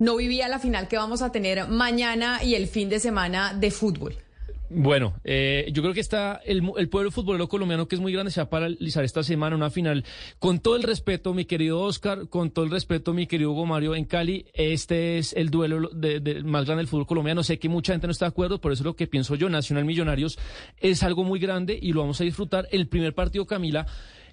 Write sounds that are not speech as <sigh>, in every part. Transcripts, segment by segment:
no vivía la final que vamos a tener mañana y el fin de semana de fútbol. Bueno, eh, yo creo que está el, el, pueblo futbolero colombiano que es muy grande se va a paralizar esta semana una final. Con todo el respeto, mi querido Oscar, con todo el respeto, mi querido Hugo Mario, en Cali, este es el duelo de, de, más grande del fútbol colombiano. Sé que mucha gente no está de acuerdo, por eso es lo que pienso yo. Nacional Millonarios es algo muy grande y lo vamos a disfrutar. El primer partido, Camila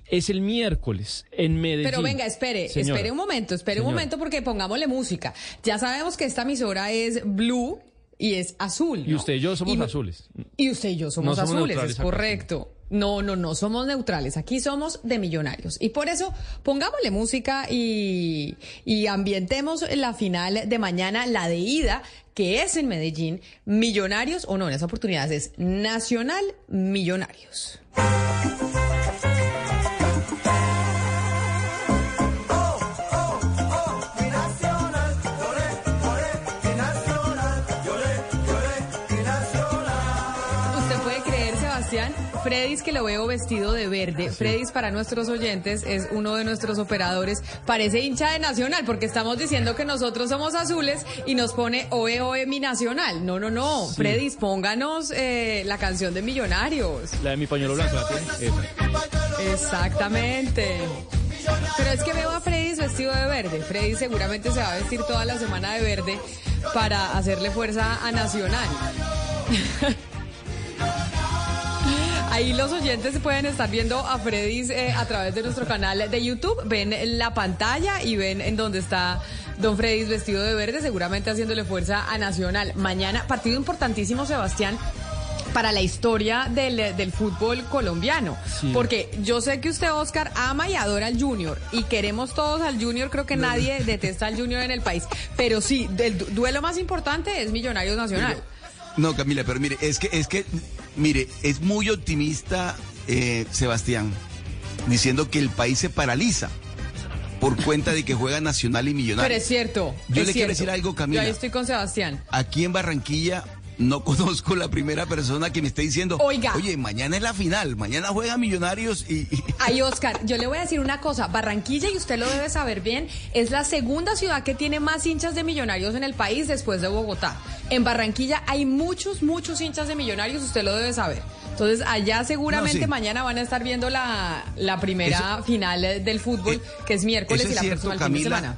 es el miércoles en Medellín. Pero venga, espere, Señora. espere un momento, espere un momento porque pongámosle música. Ya sabemos que esta emisora es blue y es azul. Y usted y yo somos azules. Y usted y yo somos, No azules, es correcto. No, no, no, somos neutrales. Aquí somos de millonarios. Y por eso pongámosle música y, y ambientemos la final de mañana, la de ida, que es en Medellín. Millonarios, o no, en esa oportunidad es Nacional Millonarios. Freddy's que lo veo vestido de verde. Freddy's para nuestros oyentes es uno de nuestros operadores. Parece hincha de Nacional porque estamos diciendo que nosotros somos azules y nos pone Oe Oe mi Nacional. No, no, no. Freddy's, pónganos eh, la canción de Millonarios. La de mi pañuelo blanco, ¿la tiene? Exactamente. Pero es que veo a Freddy's vestido de verde. Freddy seguramente se va a vestir toda la semana de verde para hacerle fuerza a Nacional. <laughs> Ahí los oyentes pueden estar viendo a Freddy's eh, a través de nuestro canal de YouTube. Ven la pantalla y ven en dónde está Don Freddy's vestido de verde, seguramente haciéndole fuerza a Nacional. Mañana, partido importantísimo, Sebastián, para la historia del, del fútbol colombiano. Sí. Porque yo sé que usted, Oscar, ama y adora al Junior. Y queremos todos al Junior. Creo que nadie detesta al Junior en el país. Pero sí, el du- duelo más importante es Millonarios Nacional. No, Camila, pero mire, es que, es que, mire, es muy optimista eh, Sebastián diciendo que el país se paraliza por cuenta de que juega Nacional y Millonario. Pero es cierto. Yo es le quiero decir algo, Camila. Yo ahí estoy con Sebastián. Aquí en Barranquilla no <laughs> conozco la primera persona que me esté diciendo, Oiga. oye, mañana es la final, mañana juega Millonarios y... <laughs> Ay, Oscar, yo le voy a decir una cosa. Barranquilla, y usted lo debe saber bien, es la segunda ciudad que tiene más hinchas de millonarios en el país después de Bogotá. En Barranquilla hay muchos, muchos hinchas de millonarios, usted lo debe saber. Entonces, allá seguramente No, sí. mañana van a estar viendo la, la primera Eso- final del fútbol, Eh, que es miércoles y la cierto, próxima el fin de semana.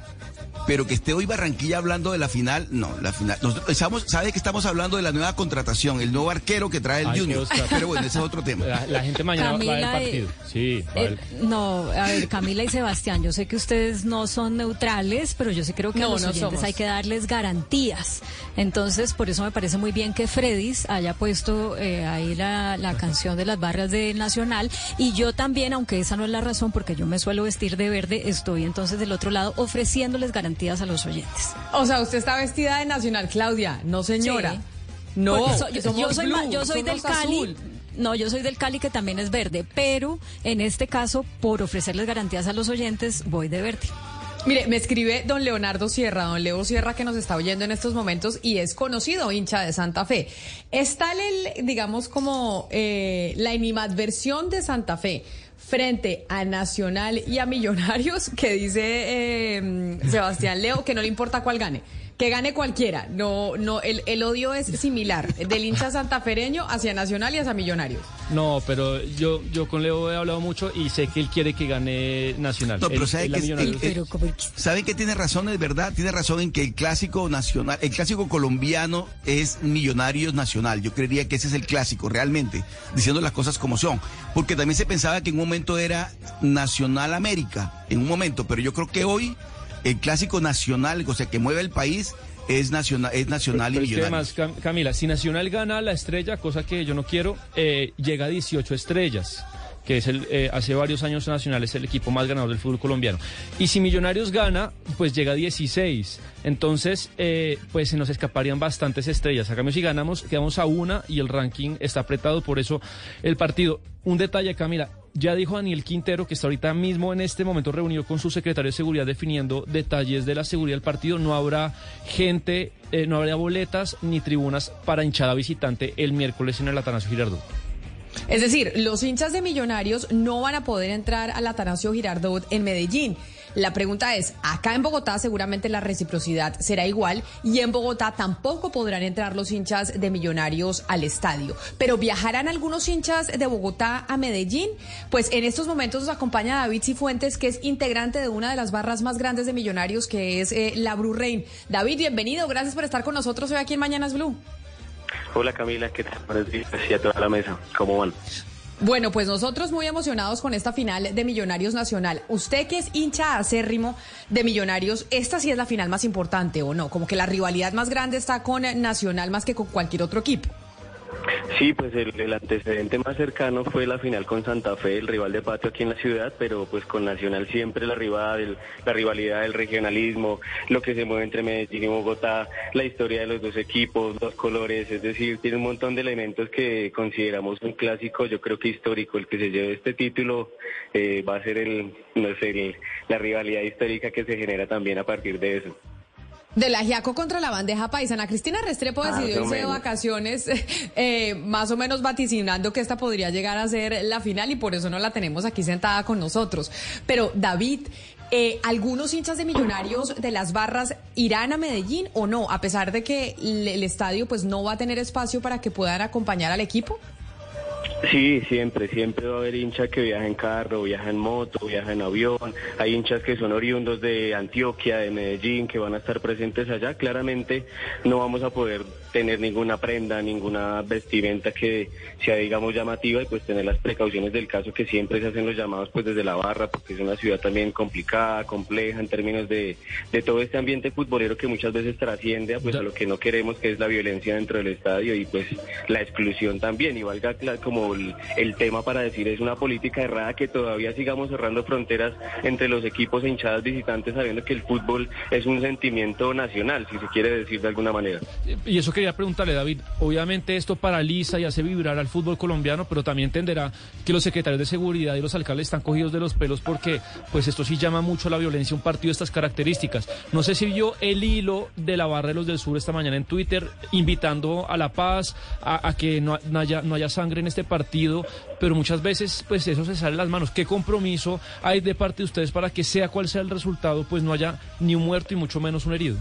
Pero que esté hoy Barranquilla hablando de la final, no, la final. Nosotros estamos, sabe que estamos hablando de la nueva contratación, el nuevo arquero que trae el Ay, Junior. Pero bueno, ese es otro tema. La, la gente mañana va a ver el partido. Sí, va a ver Eh, no, a ver, Camila y Sebastián, yo sé que ustedes no son neutrales, pero yo sí creo que No, a los no oyentes somos. hay que darles garantías. Entonces, por eso me parece muy bien que Freddy's haya puesto eh, ahí la, la canción de las barras de Nacional. Y yo también, aunque esa no es la razón, porque yo me suelo vestir de verde, estoy entonces del otro lado ofreciéndoles garantías a los oyentes. O sea, usted está vestida de nacional, Claudia. No, señora. Sí. No, Porque so- yo, soy, ma- blue, yo soy del Cali. azul. No, yo soy del Cali que también es verde, pero en este caso, por ofrecerles garantías a los oyentes, voy de verde. Mire, me escribe don Leonardo Sierra, don Leo Sierra que nos está oyendo en estos momentos y es conocido hincha de Santa Fe. Es tal el, digamos, como eh, la animadversión de Santa Fe frente a Nacional y a Millonarios que dice eh, Sebastián Leo que no le importa cuál gane. Que gane cualquiera. No, no, el, el odio es similar del hincha santafereño hacia Nacional y hacia Millonarios. No, pero yo, yo con Leo he hablado mucho y sé que él quiere que gane Nacional. No, pero Él- sabe él que el- Pero ¿Saben que tiene razón? Es verdad, tiene razón en que el clásico nacional, el clásico colombiano es Millonarios Nacional. Yo creería que ese es el clásico, realmente, diciendo las cosas como son. Porque también se pensaba que en un momento era Nacional América, en un momento, pero yo creo que hoy el clásico nacional, o sea, que mueve el país, es nacional, es nacional Pero y es que Millonarios. además, Cam- Camila, si Nacional gana la estrella, cosa que yo no quiero, eh, llega a 18 estrellas, que es el, eh, hace varios años Nacional es el equipo más ganador del fútbol colombiano. Y si Millonarios gana, pues llega a 16. Entonces, eh, pues se nos escaparían bastantes estrellas. A cambio, si ganamos, quedamos a una y el ranking está apretado, por eso el partido. Un detalle, Camila, ya dijo Daniel Quintero que está ahorita mismo en este momento reunido con su secretario de seguridad definiendo detalles de la seguridad del partido. No habrá gente, eh, no habrá boletas ni tribunas para hinchada visitante el miércoles en el Atanasio Girardot. Es decir, los hinchas de Millonarios no van a poder entrar al Atanasio Girardot en Medellín. La pregunta es, acá en Bogotá seguramente la reciprocidad será igual y en Bogotá tampoco podrán entrar los hinchas de Millonarios al estadio. Pero viajarán algunos hinchas de Bogotá a Medellín. Pues en estos momentos nos acompaña David Cifuentes, que es integrante de una de las barras más grandes de Millonarios, que es eh, la Blue. David, bienvenido. Gracias por estar con nosotros hoy aquí en Mañanas Blue. Hola Camila, ¿qué tal? Buenos días y a toda la mesa. ¿Cómo van? Bueno, pues nosotros muy emocionados con esta final de Millonarios Nacional. Usted que es hincha acérrimo de Millonarios, esta sí es la final más importante o no, como que la rivalidad más grande está con Nacional más que con cualquier otro equipo. Sí, pues el, antecedente más cercano fue la final con Santa Fe, el rival de patio aquí en la ciudad, pero pues con Nacional siempre la rivalidad, la rivalidad del regionalismo, lo que se mueve entre Medellín y Bogotá, la historia de los dos equipos, los colores, es decir, tiene un montón de elementos que consideramos un clásico, yo creo que histórico, el que se lleve este título eh, va a ser el, no sé, la rivalidad histórica que se genera también a partir de eso. De la Giaco contra la bandeja paisana. Cristina Restrepo decidió irse de vacaciones, <laughs> eh, más o menos vaticinando que esta podría llegar a ser la final y por eso no la tenemos aquí sentada con nosotros. Pero David, eh, ¿algunos hinchas de Millonarios de las barras irán a Medellín o no? A pesar de que el estadio pues no va a tener espacio para que puedan acompañar al equipo. Sí, siempre, siempre va a haber hinchas que viajan en carro, viajan en moto, viajan en avión. Hay hinchas que son oriundos de Antioquia, de Medellín, que van a estar presentes allá. Claramente no vamos a poder tener ninguna prenda, ninguna vestimenta que sea, digamos, llamativa y pues tener las precauciones del caso que siempre se hacen los llamados pues desde la barra, porque es una ciudad también complicada, compleja en términos de, de todo este ambiente futbolero que muchas veces trasciende a, pues, a lo que no queremos, que es la violencia dentro del estadio y pues la exclusión también. Y valga como el, tema para decir es una política errada que todavía sigamos cerrando fronteras entre los equipos e hinchadas visitantes sabiendo que el fútbol es un sentimiento nacional, si se quiere decir de alguna manera. Y eso quería preguntarle, David, obviamente esto paraliza y hace vibrar al fútbol colombiano, pero también entenderá que los secretarios de seguridad y los alcaldes están cogidos de los pelos porque pues esto sí llama mucho a la violencia un partido de estas características. No sé si vio el hilo de la barra de los del sur esta mañana en Twitter invitando a la paz, a, que no, haya, sangre en este partido, pero muchas veces pues eso se sale de las manos. ¿Qué compromiso hay de parte de ustedes para que sea cual sea el resultado, pues no haya ni un muerto y mucho menos un herido?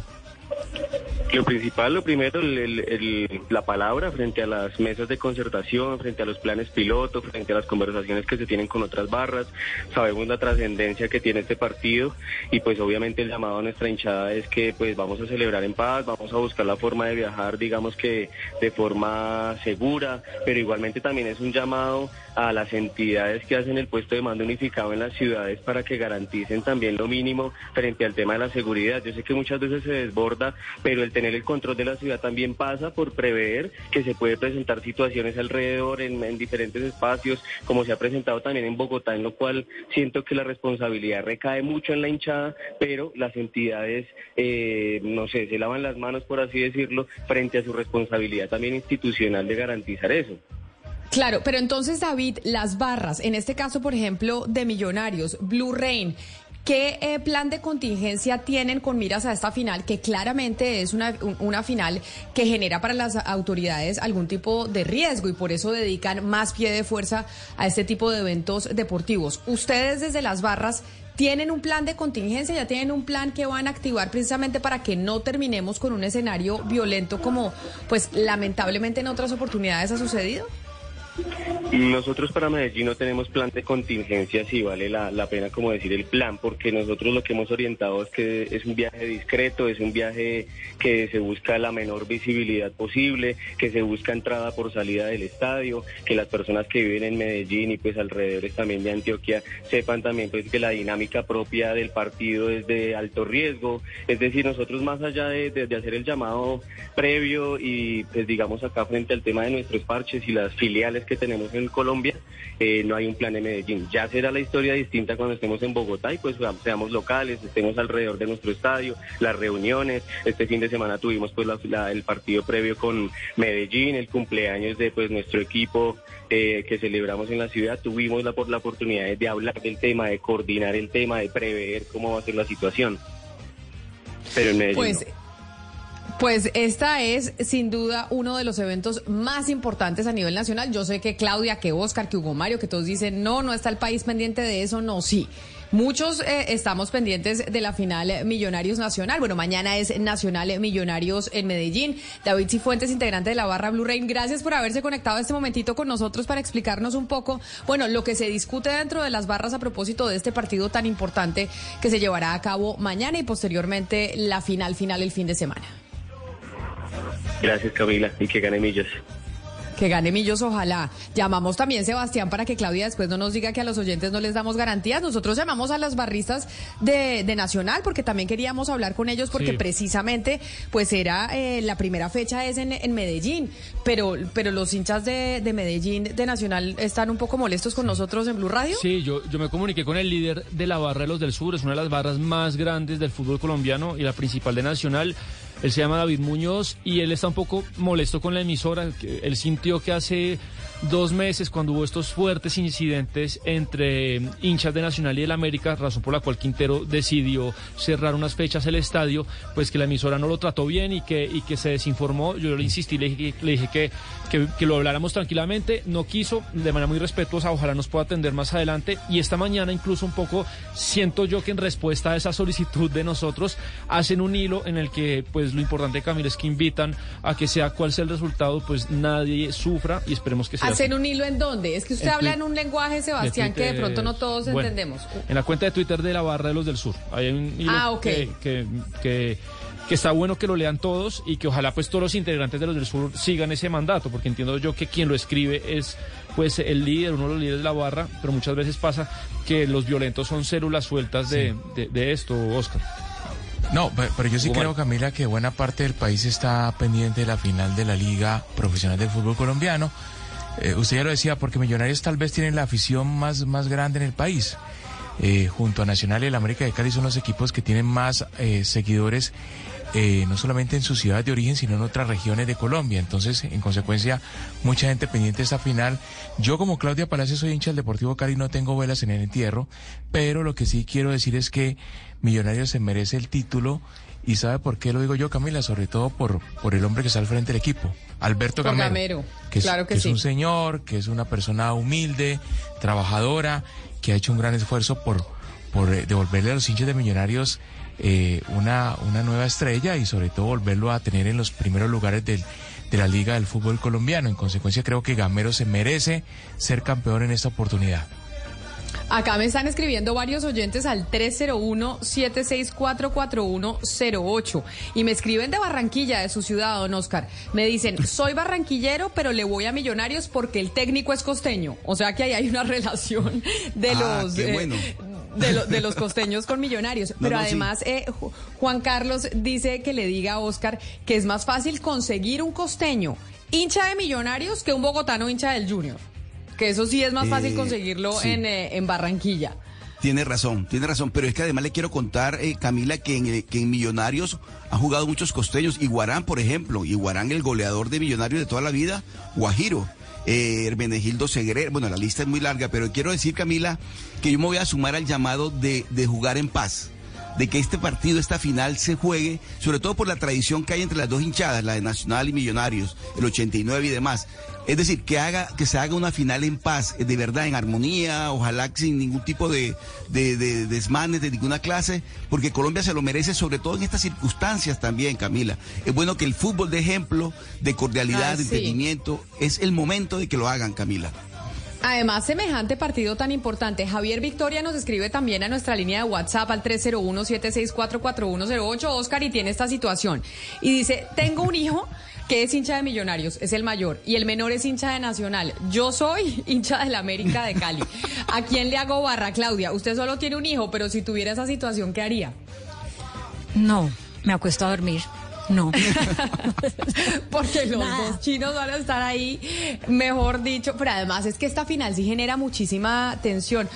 Lo principal, lo primero, la palabra frente a las mesas de concertación, frente a los planes pilotos, frente a las conversaciones que se tienen con otras barras. Sabemos la trascendencia que tiene este partido y pues obviamente el llamado a nuestra hinchada es que pues vamos a celebrar en paz, vamos a buscar la forma de viajar, digamos que de forma segura, pero igualmente también es un llamado a las entidades que hacen el puesto de mando unificado en las ciudades para que garanticen también lo mínimo frente al tema de la seguridad. Yo sé que muchas veces se desborda, pero el tener el control de la ciudad también pasa por prever que se puede presentar situaciones alrededor en, diferentes espacios, como se ha presentado también en Bogotá, en lo cual siento que la responsabilidad recae mucho en la hinchada, pero las entidades, eh, no sé, se lavan las manos, por así decirlo, frente a su responsabilidad también institucional de garantizar eso. Claro, pero entonces David, las barras, en este caso, por ejemplo, de Millonarios, Blue Rain, ¿Qué eh, plan de contingencia tienen con miras a esta final, que claramente es una, una final que genera para las autoridades algún tipo de riesgo y por eso dedican más pie de fuerza a este tipo de eventos deportivos? Ustedes desde las barras ¿Tienen un plan de contingencia? ¿Ya tienen un plan que van a activar precisamente para que no terminemos con un escenario violento como pues lamentablemente en otras oportunidades ha sucedido? Nosotros para Medellín no tenemos plan de contingencia, si vale la, pena como decir el plan, porque nosotros lo que hemos orientado es que es un viaje discreto, es un viaje que se busca la menor visibilidad posible, que se busca entrada por salida del estadio, que las personas que viven en Medellín y pues alrededores también de Antioquia sepan también pues que la dinámica propia del partido es de alto riesgo, es decir, nosotros más allá de, de hacer el llamado previo y pues digamos acá frente al tema de nuestros parches y las filiales que tenemos en Colombia, eh, no hay un plan de Medellín. Ya será la historia distinta cuando estemos en Bogotá y pues seamos locales, estemos alrededor de nuestro estadio, las reuniones. Este fin de semana tuvimos pues el partido previo con Medellín, el cumpleaños de pues nuestro equipo eh, que celebramos en la ciudad. Tuvimos la, la oportunidad de hablar del tema, de coordinar el tema, de prever cómo va a ser la situación. Pero en Medellín. Pues, Pues esta es sin duda uno de los eventos más importantes a nivel nacional. Yo sé que Claudia, que Oscar, que Hugo Mario, que todos dicen, no, no está el país pendiente de eso, no, sí. Muchos eh, estamos pendientes de la final Millonarios Nacional. Bueno, mañana es Nacional Millonarios en Medellín. David Cifuentes, integrante de la barra Blue Rain, gracias por haberse conectado este momentito con nosotros para explicarnos un poco, bueno, lo que se discute dentro de las barras a propósito de este partido tan importante que se llevará a cabo mañana y posteriormente la final final el fin de semana. Gracias Camila y que gane Millos. Que gane Millos, ojalá. Llamamos también Sebastián para que Claudia después no nos diga que a los oyentes no les damos garantías. Nosotros llamamos a las barristas de, de Nacional porque también queríamos hablar con ellos porque Sí. precisamente pues era eh, la primera fecha es en, en Medellín, pero pero los hinchas de, de Medellín de Nacional están un poco molestos con nosotros en Blue Radio. Sí, yo, yo me comuniqué con el líder de la barra de los del sur, es una de las barras más grandes del fútbol colombiano y la principal de Nacional. Él se llama David Muñoz y él está un poco molesto con la emisora. Él sintió que hace dos meses, cuando hubo estos fuertes incidentes entre hinchas de Nacional y del América, razón por la cual Quintero decidió cerrar unas fechas el estadio, pues que la emisora no lo trató bien y que, se desinformó. Yo le insistí, le dije, le dije que, que lo habláramos tranquilamente, no quiso, de manera muy respetuosa, ojalá nos pueda atender más adelante. Y esta mañana incluso un poco siento yo que en respuesta a esa solicitud de nosotros, hacen un hilo en el que pues lo importante, Camila, es que invitan a que sea cual sea el resultado, pues nadie sufra y esperemos que sea ¿Hacen un hilo en dónde? Es que usted En habla en un lenguaje, Sebastián, que de pronto no todos bueno, entendemos. En la cuenta de Twitter de la barra de los del sur. Hay un hilo Ah, ok. que, que, que- que está bueno que lo lean todos y que ojalá pues todos los integrantes de los del sur sigan ese mandato, porque entiendo yo que quien lo escribe es pues el líder, uno de los líderes de la barra, pero muchas veces pasa que los violentos son células sueltas de, de- de esto, Oscar. No, pe- pero yo sí creo. Camila, que buena parte del país está pendiente de la final de la Liga Profesional del Fútbol Colombiano. Eh, usted ya lo decía, porque Millonarios tal vez tienen la afición más, más grande en el país. Eh, junto a Nacional y el América de Cali son los equipos que tienen más eh, seguidores, eh, no solamente en su ciudad de origen, sino en otras regiones de Colombia. Entonces, en consecuencia, mucha gente pendiente de esta final. Yo como Claudia Palacios soy hincha del Deportivo Cali, no tengo velas en el entierro, pero lo que sí quiero decir es que Millonarios se merece el título y sabe por qué lo digo yo, Camila, sobre todo por, por el hombre que está al frente del equipo, Alberto Gamero. Gamero, que es, claro que es sí. un señor, que es una persona humilde, trabajadora, que ha hecho un gran esfuerzo por, por eh, devolverle a los hinchas de Millonarios eh, una, una nueva estrella y sobre todo volverlo a tener en los primeros lugares del, de la Liga del Fútbol Colombiano. En consecuencia, creo que Gamero se merece ser campeón en esta oportunidad. Acá me están escribiendo varios oyentes al 301-764-4108 y me escriben de Barranquilla, de su ciudad, don Oscar. Me dicen, soy barranquillero, pero le voy a Millonarios porque el técnico es costeño. O sea que ahí hay una <laughs> relación de Ah, los... qué eh, de, lo- de los costeños con millonarios. <laughs> No, Pero no, sí. además, eh, Ju- Juan Carlos dice que le diga a Oscar que es más fácil conseguir un costeño hincha de millonarios que un bogotano hincha del Junior. Que eso sí es más fácil Eh, conseguirlo sí. en, eh, en Barranquilla. Tiene razón, tiene razón, pero es que además le quiero contar, eh, Camila, que en, que en Millonarios han jugado muchos costeños. Iguarán, por ejemplo, Iguarán, el goleador de Millonarios de toda la vida, Guajiro, eh, Hermenegildo Segre, bueno, la lista es muy larga, pero quiero decir, Camila, que yo me voy a sumar al llamado de, de jugar en paz de que este partido, esta final se juegue, sobre todo por la tradición que hay entre las dos hinchadas, la de Nacional y Millonarios, el 89 y demás. Es decir, que haga, que se haga una final en paz, eh, de verdad, en armonía, ojalá sin ningún tipo de, de, de desmanes de ninguna clase, porque Colombia se lo merece, sobre todo en estas circunstancias también, Camila. Es bueno que el fútbol de ejemplo, de cordialidad, Ah, de entendimiento, es el momento de que lo hagan, Camila. Además, semejante partido tan importante. Javier Victoria nos escribe también a nuestra línea de WhatsApp al 301-764-4108, Oscar, y tiene esta situación. Y dice, tengo un hijo que es hincha de Millonarios, es el mayor, y el menor es hincha de Nacional. Yo soy <laughs> hincha del América de Cali. ¿A quién le hago barra, Claudia? Usted solo tiene un hijo, pero si tuviera esa situación, ¿qué haría? No, me acuesto a dormir. No. <laughs> Porque los Nada. dos chinos van a estar ahí, mejor dicho. Pero además es que esta final sí genera muchísima tensión.